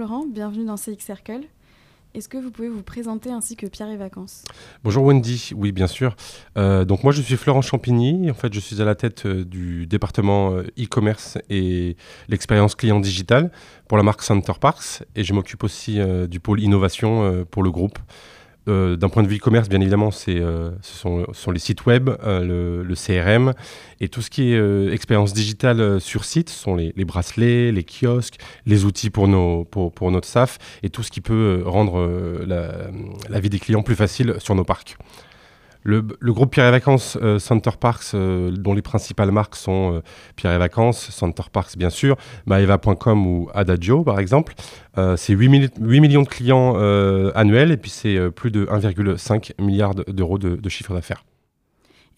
Florent, bienvenue dans CX Circle. Est-ce que vous pouvez vous présenter ainsi que Pierre et Vacances? Bonjour Wendy, oui bien sûr. Euh, donc moi je suis Florent Champigny, en fait je suis à la tête euh, du département euh, e-commerce et l'expérience client digitale pour la marque Center Parks et je m'occupe aussi du pôle innovation pour le groupe. Euh, d'un point de vue e-commerce, bien évidemment, euh, ce, sont, les sites web, euh, le, CRM et tout ce qui est expérience digitale sur site, ce sont les, bracelets, les kiosques, les outils pour, nos, pour, pour, notre SAF et tout ce qui peut rendre la vie des clients plus facile sur nos parcs. Le, groupe Pierre et Vacances euh, Center Parks, euh, dont les principales marques sont euh, Pierre et Vacances, Center Parks bien sûr, Maeva.com ou Adagio par exemple, c'est 8, millions de clients annuels et puis c'est plus de 1,5 milliard d'euros de chiffre d'affaires.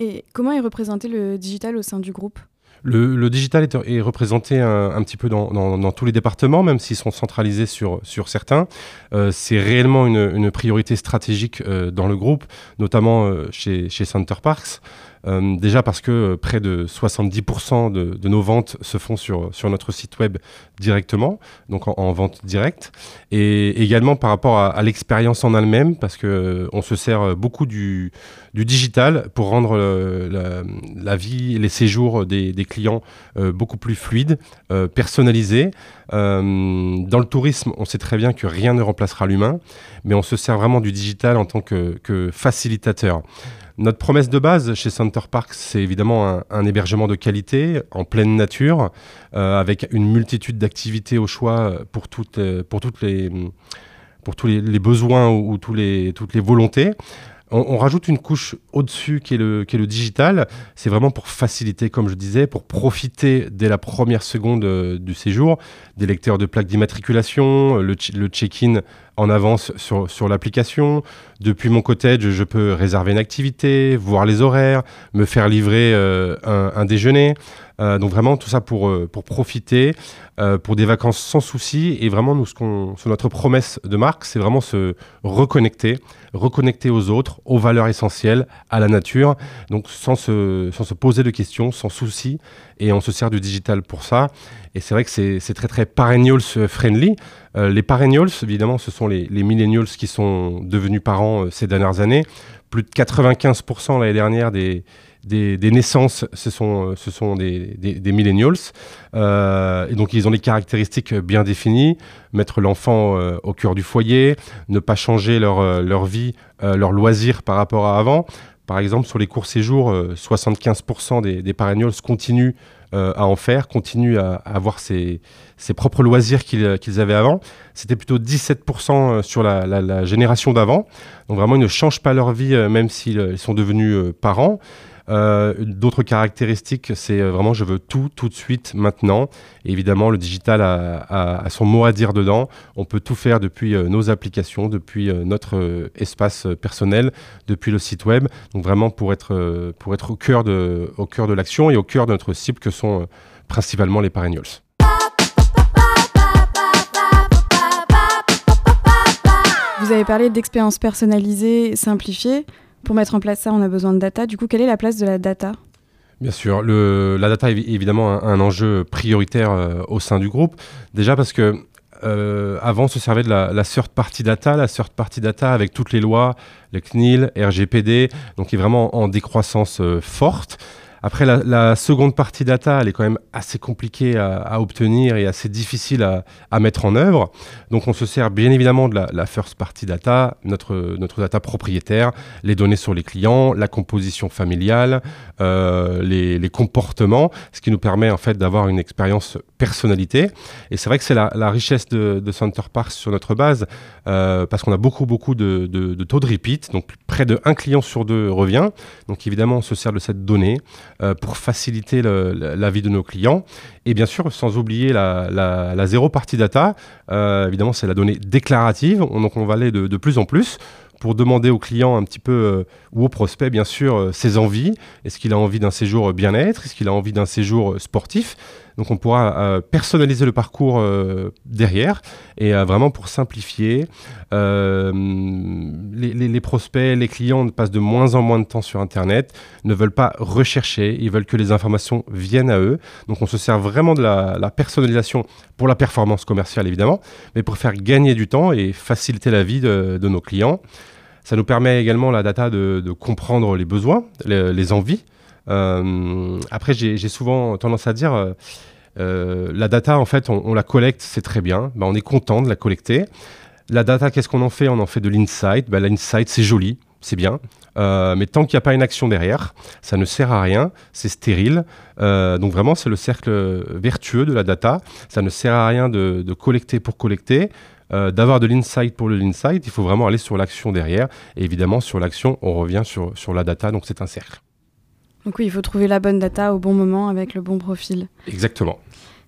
Et comment est représenté le digital au sein du groupe? Le, digital est, représenté un, petit peu dans, tous les départements, même s'ils sont centralisés sur, certains. Euh, c'est réellement une, priorité stratégique euh, dans le groupe, notamment euh, chez Center Parks. Euh, déjà parce que euh, près de 70% de, nos ventes se font sur, sur notre site web directement, donc en, vente directe. Et également par rapport à, l'expérience en elle-même, parce qu'on euh, se sert beaucoup du, du digital pour rendre la, vie les séjours des, clients beaucoup plus fluides, personnalisés. dans le tourisme, on sait très bien que rien ne remplacera l'humain, mais on se sert vraiment du digital en tant que facilitateur. Notre promesse de base chez Center Parks, c'est évidemment un, hébergement de qualité, en pleine nature, euh, avec une multitude d'activités au choix pour, toutes, pour, toutes les, pour tous les, besoins ou, tous les, toutes les volontés. On, rajoute une couche au-dessus qui, est le, qui est le digital. C'est vraiment pour faciliter, comme je disais, pour profiter dès la première seconde euh, du séjour des lecteurs de plaques d'immatriculation, le check-in en avance sur, sur l'application. Depuis mon cottage, je peux réserver une activité, voir les horaires, me faire livrer euh, un, déjeuner. Euh, donc vraiment tout ça pour, euh, pour profiter, pour des vacances sans souci. Et vraiment, nous, ce qu'on, notre promesse de marque, c'est vraiment se reconnecter, reconnecter aux autres, aux valeurs essentielles, à la nature. Donc sans se, sans se poser de questions, sans souci. Et on se sert du digital pour ça. Et c'est vrai que c'est, très très perennials friendly. Euh, les perennials, évidemment, ce sont les, les millennials qui sont devenus parents euh, ces dernières années. Plus de 95% l'année dernière des, des, naissances, ce sont, euh, ce sont des, des, millennials. et donc, ils ont des caractéristiques bien définies. Mettre l'enfant au cœur du foyer, ne pas changer leur, leur vie, leur loisir par rapport à avant. Par exemple, sur les courts séjours, 75% des, des perennials continuent euh, à en faire, continuent à, avoir ses, propres loisirs qu'ils avaient avant. C'était plutôt 17% euh, sur la, génération d'avant. Donc vraiment, ils ne changent pas leur vie, euh, même s'ils sont devenus parents. Euh, d'autres caractéristiques, c'est euh, vraiment je veux tout tout de suite maintenant. évidemment, le digital a, son mot à dire dedans. On peut tout faire depuis euh, nos applications, depuis notre espace personnel, depuis le site web. Donc vraiment pour être, pour être au cœur de, de l'action et au cœur de notre cible que sont principalement les perennials. Vous avez parlé d'expérience personnalisée, simplifiée. Pour mettre en place ça, on a besoin de data. Du coup, quelle est la place de la data? Bien sûr, la data est évidemment un, enjeu prioritaire euh, au sein du groupe. Déjà parce que euh, avant, on se servait de la, la third party data, la third party data avec toutes les lois, le CNIL, RGPD, donc qui est vraiment en décroissance euh, forte. Après, la, seconde partie data, elle est quand même assez compliquée à, obtenir et assez difficile à, mettre en œuvre. Donc, on se sert bien évidemment de la, first party data, notre, notre data propriétaire, les données sur les clients, la composition familiale, euh, les, comportements, ce qui nous permet en fait d'avoir une expérience personnalité. Et c'est vrai que c'est la, richesse de, Center Parks sur notre base, euh, parce qu'on a beaucoup, beaucoup de, de, taux de repeat. Donc, près de un client sur deux revient. Donc, évidemment, on se sert de cette donnée. Euh, pour faciliter la vie de nos clients. Et bien sûr, sans oublier la, zéro partie data, euh, évidemment, c'est la donnée déclarative. donc, on va aller de, plus en plus pour demander au client un petit peu, euh, ou au prospect bien sûr, ses envies. Est-ce qu'il a envie d'un séjour bien-être? Est-ce qu'il a envie d'un séjour sportif? Donc on pourra personnaliser le parcours derrière et vraiment pour simplifier, les, prospects, les clients passent de moins en moins de temps sur Internet, ne veulent pas rechercher, ils veulent que les informations viennent à eux. Donc on se sert vraiment de la, personnalisation pour la performance commerciale évidemment, mais pour faire gagner du temps et faciliter la vie de, nos clients. Ça nous permet également, la data, de, comprendre les besoins, les, envies. Euh, après, j'ai souvent tendance à dire, euh, euh, la data, en fait, on, la collecte, c'est très bien. Ben, on est content de la collecter. La data, qu'est-ce qu'on en fait? On en fait de l'insight. Ben, l'insight, c'est joli, c'est bien. Euh, mais tant qu'il n'y a pas une action derrière, ça ne sert à rien, c'est stérile. Euh, donc vraiment, c'est le cercle vertueux de la data. Ça ne sert à rien de, collecter pour collecter. Euh, d'avoir de l'insight pour le l'insight, il faut vraiment aller sur l'action derrière. Et évidemment, sur l'action, on revient sur la data, donc c'est un cercle. Donc oui, il faut trouver la bonne data au bon moment avec le bon profil. Exactement.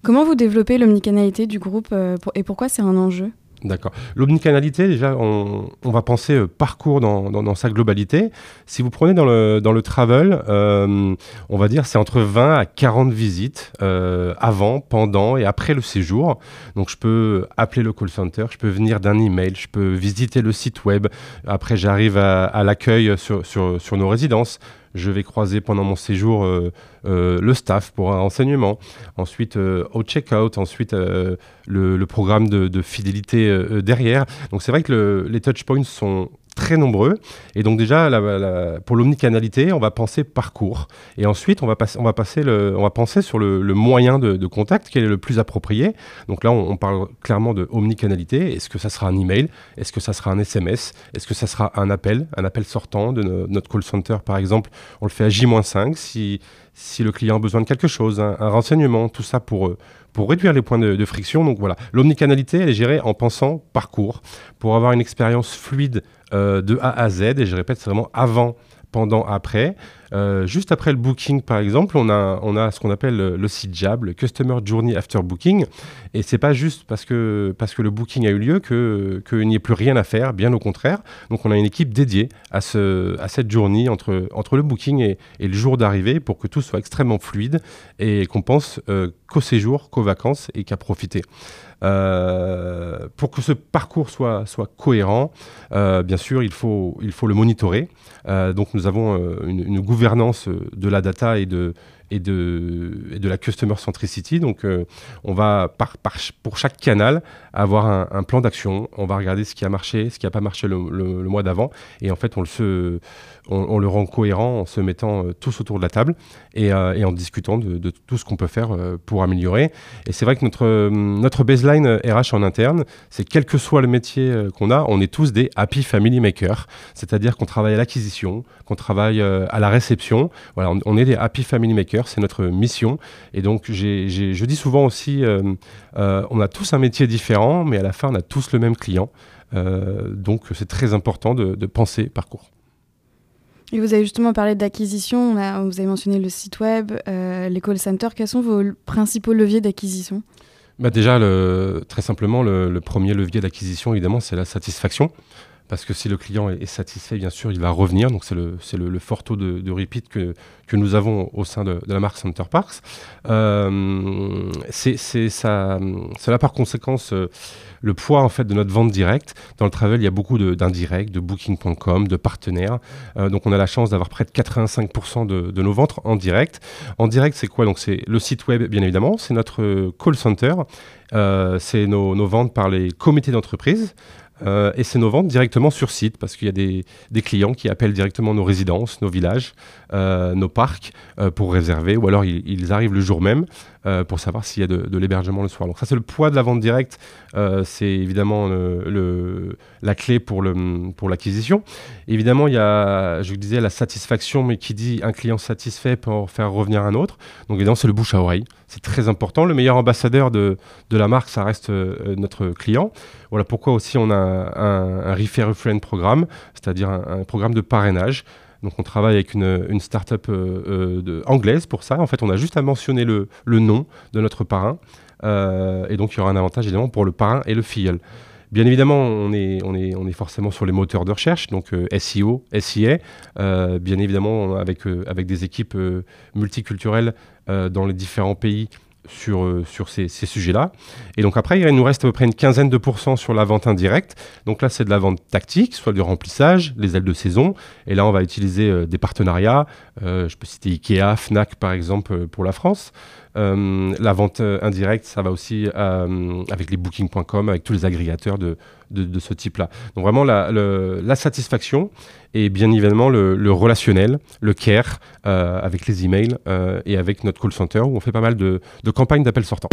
Comment vous développez l'omnicanalité du groupe et pourquoi c'est un enjeu? D'accord. L'omnicanalité, déjà, on, va penser euh, parcours dans, sa globalité. Si vous prenez dans le, dans le travel, euh, on va dire c'est entre 20 à 40 visites euh, avant, pendant et après le séjour. Donc je peux appeler le call center, je peux venir d'un email, je peux visiter le site web. Après, j'arrive à, l'accueil sur, sur, sur nos résidences je vais croiser pendant mon séjour le staff pour un renseignement, ensuite au check-out, ensuite le, programme de, fidélité euh, euh, derrière. Donc c'est vrai que les touchpoints sont très nombreux. Et donc déjà, pour l'omnicanalité, on va penser parcours. Et ensuite, on va, passer, on va, passer on va penser sur le, moyen de, contact, quel est le plus approprié. Donc là, on, parle clairement de omnicanalité. Est-ce que ça sera un email? Est-ce que ça sera un SMS Est-ce que ça sera un appel? Un appel sortant de notre call center, par exemple. On le fait à J-5 si, si le client a besoin de quelque chose, un, renseignement, tout ça pour... pour réduire les points de, friction. Donc voilà, l'omnicanalité, elle est gérée en pensant parcours pour avoir une expérience fluide de A à Z. Et je répète, c'est vraiment avant pendant, après. Euh, juste après le booking, par exemple, on a, on a ce qu'on appelle le, le CJAB, le Customer Journey After Booking. Et c'est pas juste parce que, parce que le booking a eu lieu qu'il n'y ait plus rien à faire, bien au contraire. Donc on a une équipe dédiée à, ce, à cette journée entre, entre le booking et, et le jour d'arrivée pour que tout soit extrêmement fluide et qu'on pense euh, qu'au séjour, qu'aux vacances et qu'à profiter. Euh, pour que ce parcours soit, soit cohérent, bien sûr, il faut, il faut le monitorer. Donc nous avons une, une, gouvernance de la data et de, et de, de la customer centricity. Donc, euh, on va, pour chaque canal, avoir un, plan d'action. On va regarder ce qui a marché, ce qui n'a pas marché le, mois d'avant. Et en fait, on le, se, on, le rend cohérent en se mettant euh, tous autour de la table et, euh, en discutant de, tout ce qu'on peut faire pour améliorer. Et c'est vrai que notre, notre baseline RH en interne, c'est quel que soit le métier qu'on a, on est tous des happy family makers. C'est-à-dire qu'on travaille à l'acquisition, qu'on travaille à la réception. Voilà, on est des happy family makers c'est notre mission. Et donc, je dis souvent aussi, euh, euh, on a tous un métier différent, mais à la fin, on a tous le même client. Euh, donc, c'est très important de, penser parcours. Et vous avez justement parlé d'acquisition, vous avez mentionné le site web, les call centers. Quels sont vos principaux leviers d'acquisition? Bah déjà, très simplement, le premier levier d'acquisition, évidemment, c'est la satisfaction parce que si le client est, satisfait, bien sûr, il va revenir. Donc c'est le, fort taux de, repeat que, nous avons au sein de, la marque Center Parks. Euh, c'est ça, par conséquence euh, le poids en fait de notre vente directe. Dans le travel, il y a beaucoup d'indirects, de, Booking.com, de partenaires. Euh, donc on a la chance d'avoir près de 85% de, de, nos ventes en direct. En direct, c'est quoi? C'est le site web, bien évidemment. C'est notre call center. c'est nos, nos, ventes par les comités d'entreprise. Euh, et c'est nos ventes directement sur site parce qu'il y a des, clients qui appellent directement nos résidences, nos villages, euh, nos parcs euh, pour réserver ou alors ils, arrivent le jour même pour savoir s'il y a de, l'hébergement le soir. Donc ça c'est le poids de la vente directe, c'est évidemment le, la clé pour l'acquisition. Évidemment il y a, je vous disais, la satisfaction, mais qui dit un client satisfait pour faire revenir un autre. Donc évidemment c'est le bouche à oreille, c'est très important. Le meilleur ambassadeur de, la marque, ça reste notre client. Voilà pourquoi aussi on a un, un, Refer Friend programme, c'est-à-dire un, programme de parrainage. Donc on travaille avec une, start-up euh, euh, anglaise pour ça. En fait, on a juste à mentionner le, nom de notre parrain. Euh, et donc il y aura un avantage évidemment pour le parrain et le filleul. Bien évidemment, on est, forcément sur les moteurs de recherche, donc SEO, SIA, bien évidemment avec des équipes multiculturelles dans les différents pays sur, sur ces, ces sujets-là. Et donc après, il nous reste à peu près une quinzaine de pourcents sur la vente indirecte. Donc là, c'est de la vente tactique, soit du remplissage, les ailes de saison. Et là, on va utiliser des partenariats. je peux citer Ikea, Fnac par exemple pour la France. Euh, la vente euh, indirecte, ça va aussi euh, avec les bookings.com, avec tous les agrégateurs de, ce type-là. Donc vraiment la, satisfaction et bien évidemment le, relationnel, le care avec les emails et avec notre call center où on fait pas mal de campagnes d'appels sortants.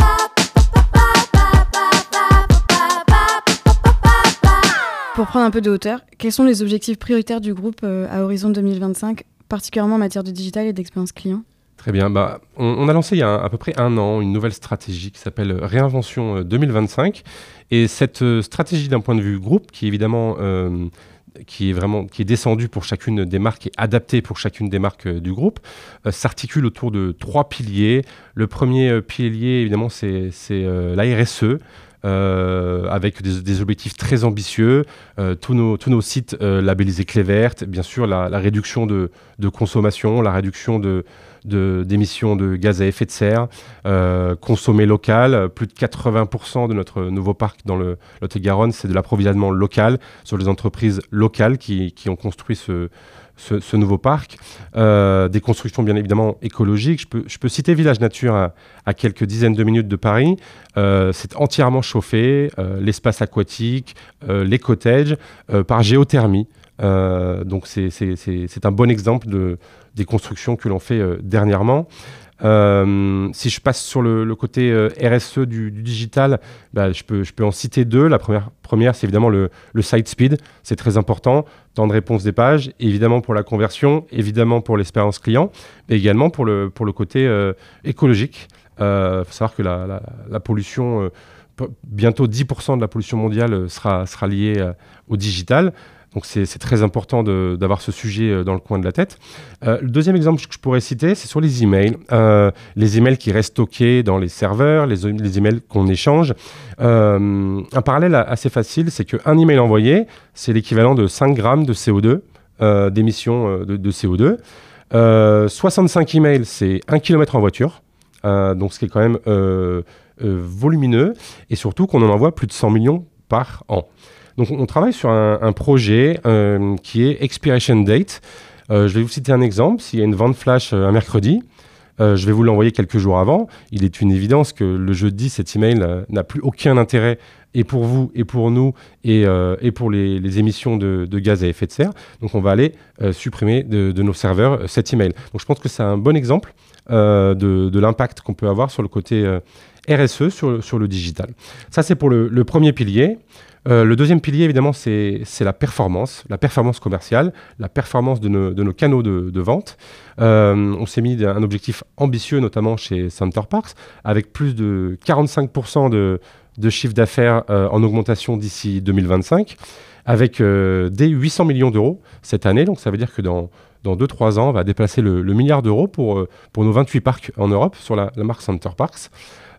Pour prendre un peu de hauteur, quels sont les objectifs prioritaires du groupe à horizon 2025, particulièrement en matière de digital et d'expérience client? Très bien. Bah, on, a lancé il y a à peu près un an une nouvelle stratégie qui s'appelle Réinvention 2025. Euh, Et cette euh, stratégie d'un point de vue groupe, qui évidemment euh, qui est vraiment qui est descendue pour chacune des marques et adaptée pour chacune des marques du groupe, s'articule autour de trois piliers. Le premier pilier, évidemment, c'est la RSE. avec des, objectifs très ambitieux, tous, nos, sites labellisés clé verte, bien sûr la, réduction de, consommation, la réduction de, d'émissions de, gaz à effet de serre, euh, consommé local. Plus de 80% de notre nouveau parc dans le Lot-et-Garonne, c'est de l'approvisionnement local sur les entreprises locales qui, ont construit ce, nouveau parc. Euh, des constructions bien évidemment écologiques. Je peux, je peux citer Village Nature à, quelques dizaines de minutes de Paris. Euh, c'est entièrement chauffé, euh, l'espace aquatique, les cottages, par géothermie. Donc c'est un bon exemple de, des constructions que l'on fait euh, dernièrement. Euh, si je passe sur le, côté euh, RSE du, digital, bah, je, peux, en citer deux. La première, c'est évidemment le, le, site speed. C'est très important. Temps de réponse des pages, évidemment pour la conversion, évidemment pour l'expérience client, mais également pour le, côté écologique. Il faut savoir que la, pollution, bientôt 10% de la pollution mondiale sera liée au digital. Donc c'est très important d'avoir ce sujet euh, dans le coin de la tête. Euh, le deuxième exemple que je pourrais citer, c'est sur les emails. Euh, les emails qui restent stockés dans les serveurs, les, emails qu'on échange. un parallèle assez facile, c'est qu'un email envoyé, c'est l'équivalent de 5 grammes de CO2, d'émissions de, de, CO2. 65 emails, c'est 1 km en voiture. donc ce qui est quand même volumineux. Et surtout qu'on en envoie plus de 100 millions par an. Donc on travaille sur un, projet euh, qui est Expiration Date. Euh, je vais vous citer un exemple. S'il y a une vente flash euh, un mercredi, je vais vous l'envoyer quelques jours avant. Il est une évidence que le jeudi, cet email n'a plus aucun intérêt et pour vous, et pour nous, et, pour les, émissions de, gaz à effet de serre. Donc on va aller supprimer de, nos serveurs cet email. Donc je pense que c'est un bon exemple de, l'impact qu'on peut avoir sur le côté RSE, sur, le digital. Ça, c'est pour le premier pilier. Euh, le deuxième pilier, évidemment, c'est la performance, la performance commerciale, la performance de nos, canaux de, vente. Euh, on s'est mis un objectif ambitieux, notamment chez Center Parks, avec plus de 45% de, chiffre d'affaires euh, en augmentation d'ici 2025, avec des 800 millions d'euros cette année. Donc ça veut dire que dans, dans 2-3 ans, on va déplacer le, milliard d'euros pour, pour nos 28 parcs en Europe sur la, la marque Center Parks.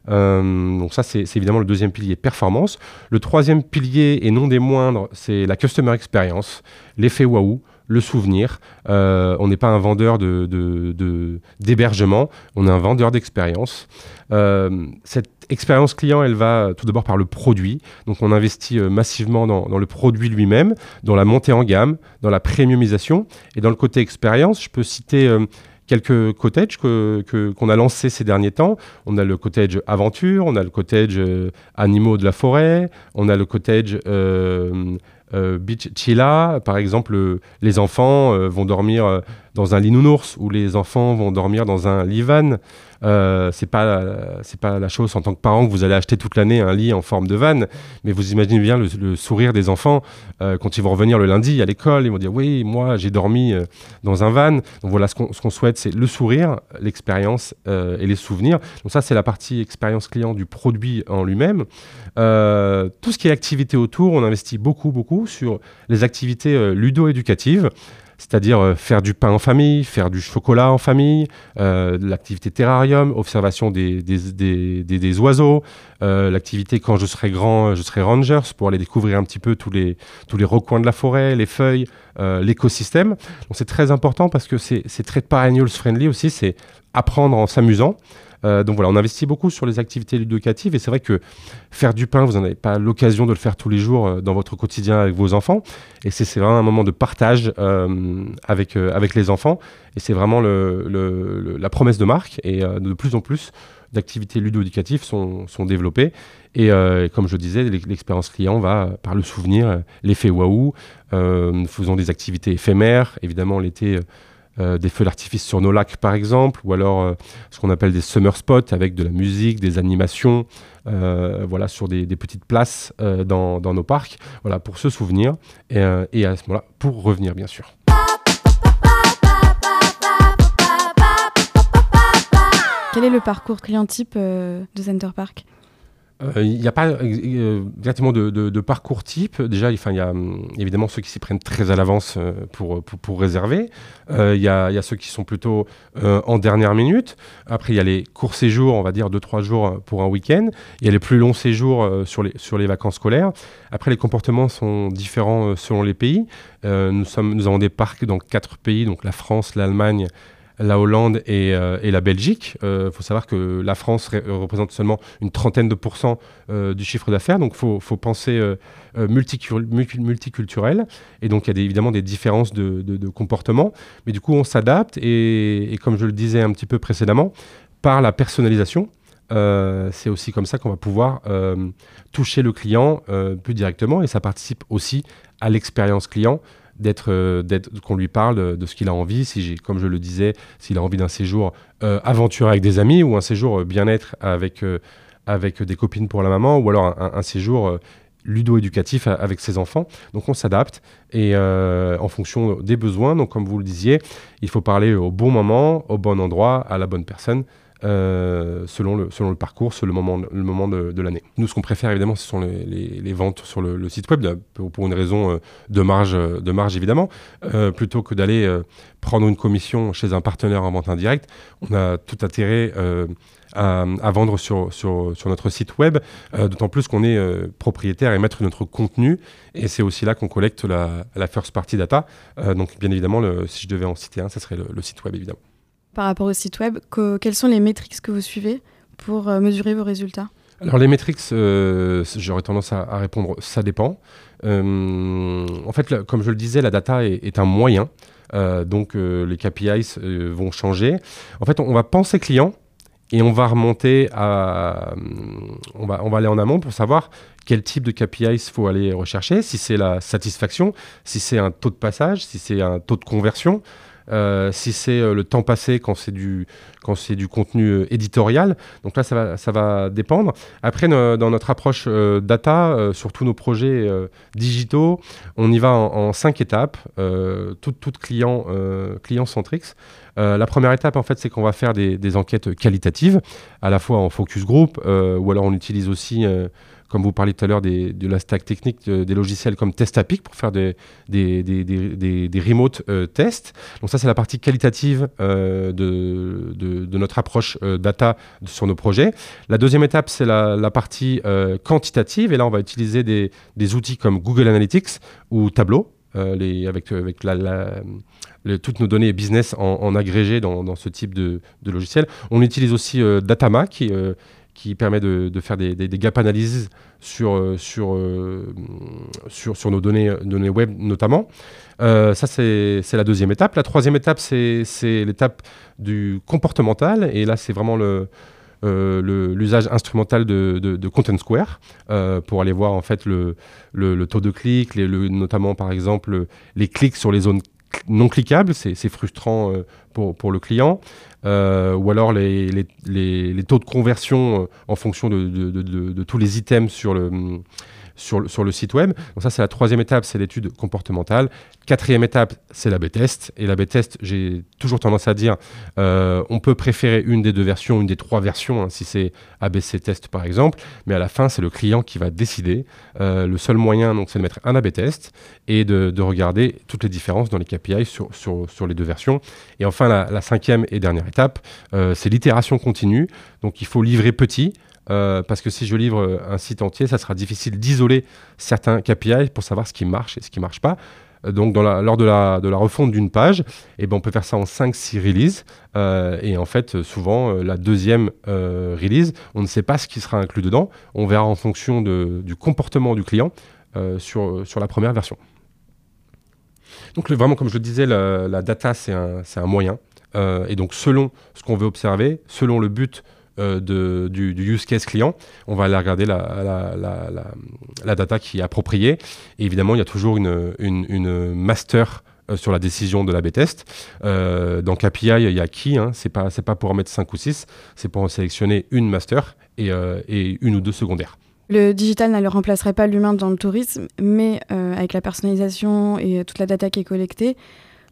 Euh, donc ça, c'est évidemment le deuxième pilier performance. Le troisième pilier, et non des moindres, c'est la customer experience, l'effet waouh le souvenir. Euh, on n'est pas un vendeur d'hébergement, de, on est un vendeur d'expérience. Euh, cette expérience client, elle va tout d'abord par le produit. Donc on investit massivement dans, dans, le produit lui-même, dans la montée en gamme, dans la premiumisation. Et dans le côté expérience, je peux citer quelques cottages qu'on qu'on a lancés ces derniers temps. On a le cottage aventure, on a le cottage euh, animaux de la forêt, on a le cottage euh, euh, Beach Chilla. Par exemple, les enfants vont dormir dans un lit nounours ou les enfants vont dormir dans un lit van. Euh, c'est pas c'est pas la chose en tant que parent que vous allez acheter toute l'année un lit en forme de van, mais vous imaginez bien le, sourire des enfants euh, quand ils vont revenir le lundi à l'école, ils vont dire oui moi j'ai dormi euh, dans un van. Donc voilà ce qu'on souhaite, c'est le sourire, l'expérience et les souvenirs. Donc ça c'est la partie expérience client du produit en lui-même. tout ce qui est activité autour, on investit beaucoup beaucoup sur les activités ludo-éducatives c'est-à-dire euh, faire du pain en famille, faire du chocolat en famille, euh, l'activité terrarium, observation des, des, des, oiseaux, euh, l'activité quand je serai grand, je serai rangers pour aller découvrir un petit peu tous les, tous les recoins de la forêt, les feuilles, l'écosystème. Donc c'est très important parce que c'est très perennials friendly aussi, c'est apprendre en s'amusant. Donc voilà, on investit beaucoup sur les activités ludocatives et c'est vrai que faire du pain, vous n'en avez pas l'occasion de le faire tous les jours dans votre quotidien avec vos enfants. Et c'est vraiment un moment de partage avec, avec les enfants. Et c'est vraiment la promesse de marque. Et de plus en plus, d'activités ludo-éducatives sont, sont développées. Et euh, comme je disais, l'expérience client va par le souvenir, l'effet waouh. Euh, faisons des activités éphémères, évidemment l'été. Euh, des feux d'artifice sur nos lacs par exemple, ou alors ce qu'on appelle des summer spots avec de la musique, des animations, euh, voilà, sur des, petites places dans, nos parcs, voilà, pour se souvenir. Et, et à ce moment-là, pour revenir bien sûr. Quel est le parcours client type euh, de Center Park? euh, il n'y a pas euh, exactement de, parcours type. Déjà, il y a hum, évidemment ceux qui s'y prennent très à l'avance pour, pour, réserver. Il y, a ceux qui sont plutôt en dernière minute. Après, il y a les courts séjours, on va dire 2-3 jours pour un week-end. Il y a les plus longs séjours sur, les, vacances scolaires. Après, les comportements sont différents selon les pays. nous, nous avons des parcs dans quatre pays, donc la France, l'Allemagne, la Hollande et, euh, la Belgique. Il euh, faut savoir que la France représente seulement une trentaine de pourcents euh, du chiffre d'affaires, donc il faut, penser multiculturel. Et donc il y a évidemment des différences de, comportement, mais du coup on s'adapte et, comme je le disais un petit peu précédemment, par la personnalisation. c'est aussi comme ça qu'on va pouvoir toucher le client plus directement et ça participe aussi à l'expérience client euh, d'être, qu'on lui parle de ce qu'il a envie. Si j'ai, comme je le disais, s'il a envie d'un séjour euh, aventure avec des amis ou un séjour euh, bien-être avec, avec des copines pour la maman ou alors un, séjour ludo-éducatif avec ses enfants. Donc on s'adapte et en fonction des besoins. Donc comme vous le disiez, il faut parler au bon moment, au bon endroit, à la bonne personne. Euh, selon, le, parcours, selon le moment, de, l'année. Nous, ce qu'on préfère évidemment, ce sont les, ventes sur le, site web, pour, une raison euh, de marge, de marge évidemment, euh, plutôt que d'aller prendre une commission chez un partenaire en vente indirecte. On a tout intérêt à, vendre sur, notre site web, d'autant plus qu'on est propriétaire et maître de notre contenu, et c'est aussi là qu'on collecte la, first party data. donc, bien évidemment, si je devais en citer un, ça serait le site web évidemment par rapport au site web, quelles sont les métriques que vous suivez pour euh, mesurer vos résultats? Alors les métriques, euh, j'aurais tendance à, répondre, ça dépend. Euh, en fait, comme je le disais, la data est, un moyen. donc les KPIs vont changer. En fait, on, va penser client et on va remonter à... On va, on va aller en amont pour savoir quel type de KPIs faut aller rechercher, si c'est la satisfaction, si c'est un taux de passage, si c'est un taux de conversion. Euh, si c'est euh, le temps passé quand c'est du, quand c'est du contenu euh, éditorial. Donc là, ça va, ça va dépendre. Après, dans notre approche data, sur tous nos projets digitaux, on y va en, cinq étapes, toutes tout client, client centriques. la première étape, en fait, c'est qu'on va faire des, enquêtes qualitatives, à la fois en focus group, ou alors on utilise aussi comme vous parliez tout à l'heure de la stack technique des logiciels comme Testapic pour faire des, des, des, remote euh, tests. Donc ça, c'est la partie qualitative euh, de, de, notre approche euh, data sur nos projets. La deuxième étape, c'est la, la, partie quantitative. Et là, on va utiliser des, outils comme Google Analytics ou Tableau. Les, avec, la, toutes nos données business en, en agrégé dans, ce type de, logiciel. On utilise aussi Datama qui, permet de, faire des, gap analyses sur, euh, euh, nos données, web notamment. Euh, ça, c'est la deuxième étape. La troisième étape, c'est l'étape du comportemental. Et là, c'est vraiment le, l'usage instrumental de, de, Content Square pour aller voir en fait le, le, taux de clics, notamment par exemple les clics sur les zones non cliquables, c'est frustrant pour, pour, le client. Euh, ou alors les, les, les, taux de conversion euh, en fonction de, de, tous les items sur le, sur, le site web. Donc ça, c'est la troisième étape, c'est l'étude comportementale. Quatrième étape, c'est la B-test. Et la B-test, j'ai toujours tendance à dire, euh, on peut préférer une des deux versions, une des trois versions, hein, si c'est ABC test par exemple, mais à la fin, c'est le client qui va décider. le seul moyen, c'est de mettre un AB test et de, de, regarder toutes les différences dans les KPI sur, les deux versions. Et enfin, la, la cinquième et dernière étape, euh, c'est l'itération continue. Donc il faut livrer petit. Euh, parce que si je livre un site entier, ça sera difficile d'isoler certains KPI pour savoir ce qui marche et ce qui ne marche pas. donc dans la, lors de la, refonte d'une page, eh ben, on peut faire ça en 5-6 releases. et en fait, souvent, la deuxième release, on ne sait pas ce qui sera inclus dedans. On verra en fonction du comportement du client sur, la première version. Donc vraiment, comme je le disais, la, data, c'est un, moyen. et donc selon ce qu'on veut observer, selon le but euh, de, du, use case client, on va aller regarder la, la, data qui est appropriée. Et évidemment, il y a toujours une, une, master euh, sur la décision de la B-test. Euh, dans KPI, il y a qui hein, C'est pas, pas pour en mettre 5 ou 6, c'est pour en sélectionner une master et, et une ou deux secondaires. Le digital ne remplacerait pas l'humain dans le tourisme, mais avec la personnalisation et toute la data qui est collectée,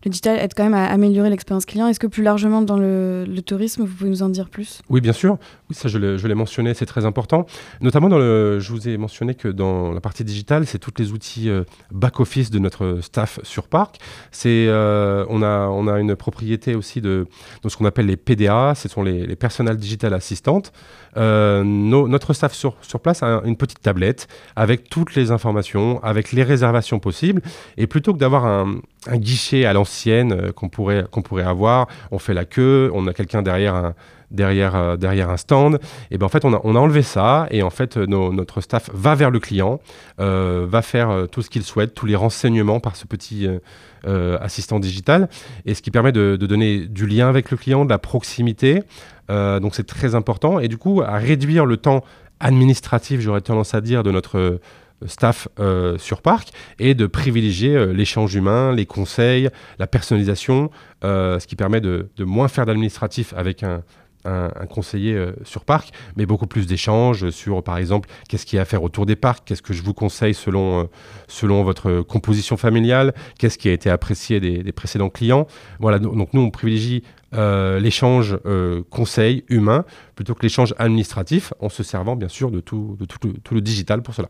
le digital aide quand même à améliorer l'expérience client. Est-ce que plus largement dans le, tourisme, vous pouvez nous en dire plus? Oui, bien sûr. Oui, ça, je l'ai mentionné, c'est très important. Notamment, dans le, je vous ai mentionné que dans la partie digitale, c'est tous les outils euh, back-office de notre staff sur Parc. Euh, on, a, on a une propriété aussi de, de ce qu'on appelle les PDA, ce sont les, les Personal Digital Assistantes. Euh, notre staff sur place a une petite tablette avec toutes les informations, avec les réservations possibles. Et plutôt que d'avoir un, un guichet à l'ancienne euh, qu'on pourrait, pourrait avoir. On fait la queue, on a quelqu'un derrière un, derrière, euh, derrière un stand. Et ben en fait, on a, on a enlevé ça et en fait, notre staff va vers le client, euh, va faire tout ce qu'il souhaite, tous les renseignements par ce petit assistant digital, et ce qui permet de, de, donner du lien avec le client, de la proximité. donc c'est très important et du coup à réduire le temps administratif, j'aurais tendance à dire, de notre staff euh, sur Parc et de privilégier euh, l'échange humain, les conseils, la personnalisation, euh, ce qui permet de, moins faire d'administratif avec un, conseiller sur parc, mais beaucoup plus d'échanges sur, par exemple, qu'est-ce qu'il y a à faire autour des parcs, qu'est-ce que je vous conseille selon, selon votre composition familiale, qu'est-ce qui a été apprécié des, précédents clients. Voilà, donc nous, on privilégie l'échange conseil humain plutôt que l'échange administratif, en se servant bien sûr de tout, de tout le digital pour cela.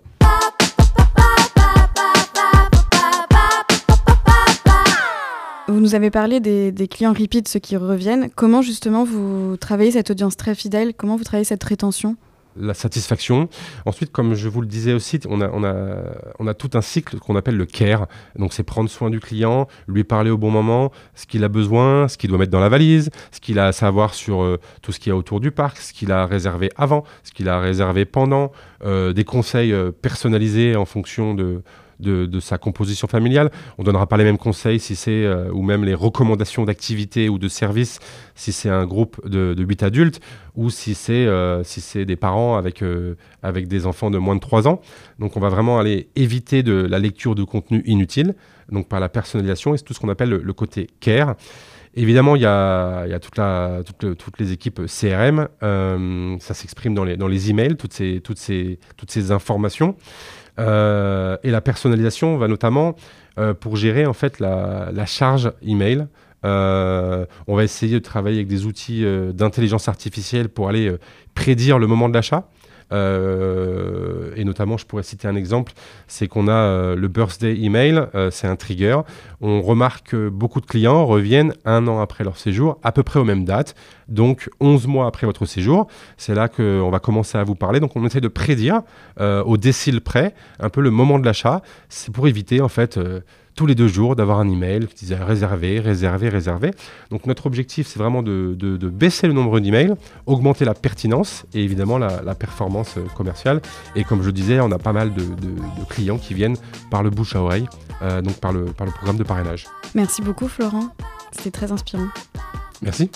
Vous nous avez parlé des, clients repeat, ceux qui reviennent. Comment justement vous travaillez cette audience très fidèle? Comment vous travaillez cette rétention? La satisfaction. Ensuite, comme je vous le disais aussi, on a, tout un cycle qu'on appelle le care. Donc, c'est prendre soin du client, lui parler au bon moment, ce qu'il a besoin, ce qu'il doit mettre dans la valise, ce qu'il a à savoir sur euh, tout ce qu'il y a autour du parc, ce qu'il a réservé avant, ce qu'il a réservé pendant, euh, des conseils euh, personnalisés en fonction de, de, sa composition familiale. On donnera pas les mêmes conseils si c'est, euh, ou même les recommandations d'activité ou de services si c'est un groupe de, de 8 adultes ou si c'est, euh, si c'est des parents avec, euh, avec des enfants de moins de 3 ans. Donc on va vraiment aller éviter de la lecture de contenu inutile, donc par la personnalisation et c'est tout ce qu'on appelle le, côté care. Évidemment, il y a, y a toute la, toutes les équipes CRM. ça s'exprime dans les, dans les emails, toutes ces, toutes ces, toutes ces informations. Euh, et la personnalisation va notamment euh, pour gérer en fait la, charge email. Euh, on va essayer de travailler avec des outils d'intelligence artificielle pour aller prédire le moment de l'achat. Euh, et notamment, je pourrais citer un exemple, c'est qu'on a euh, le birthday email, euh, c'est un trigger. On remarque que beaucoup de clients reviennent un an après leur séjour, à peu près aux mêmes dates, donc 11 mois après votre séjour. C'est là qu'on va commencer à vous parler. Donc on essaie de prédire au décile près un peu le moment de l'achat. C'est pour éviter en fait tous les deux jours d'avoir un email qui disait réservé, réservé, réservé. Donc notre objectif, c'est vraiment de, baisser le nombre d'emails, augmenter la pertinence et évidemment la, performance euh, commerciale. Et comme je disais, on a pas mal de, clients qui viennent par le bouche à oreille, euh, donc par le, par le programme de parrainage. Merci beaucoup Florent, c'était très inspirant. Merci.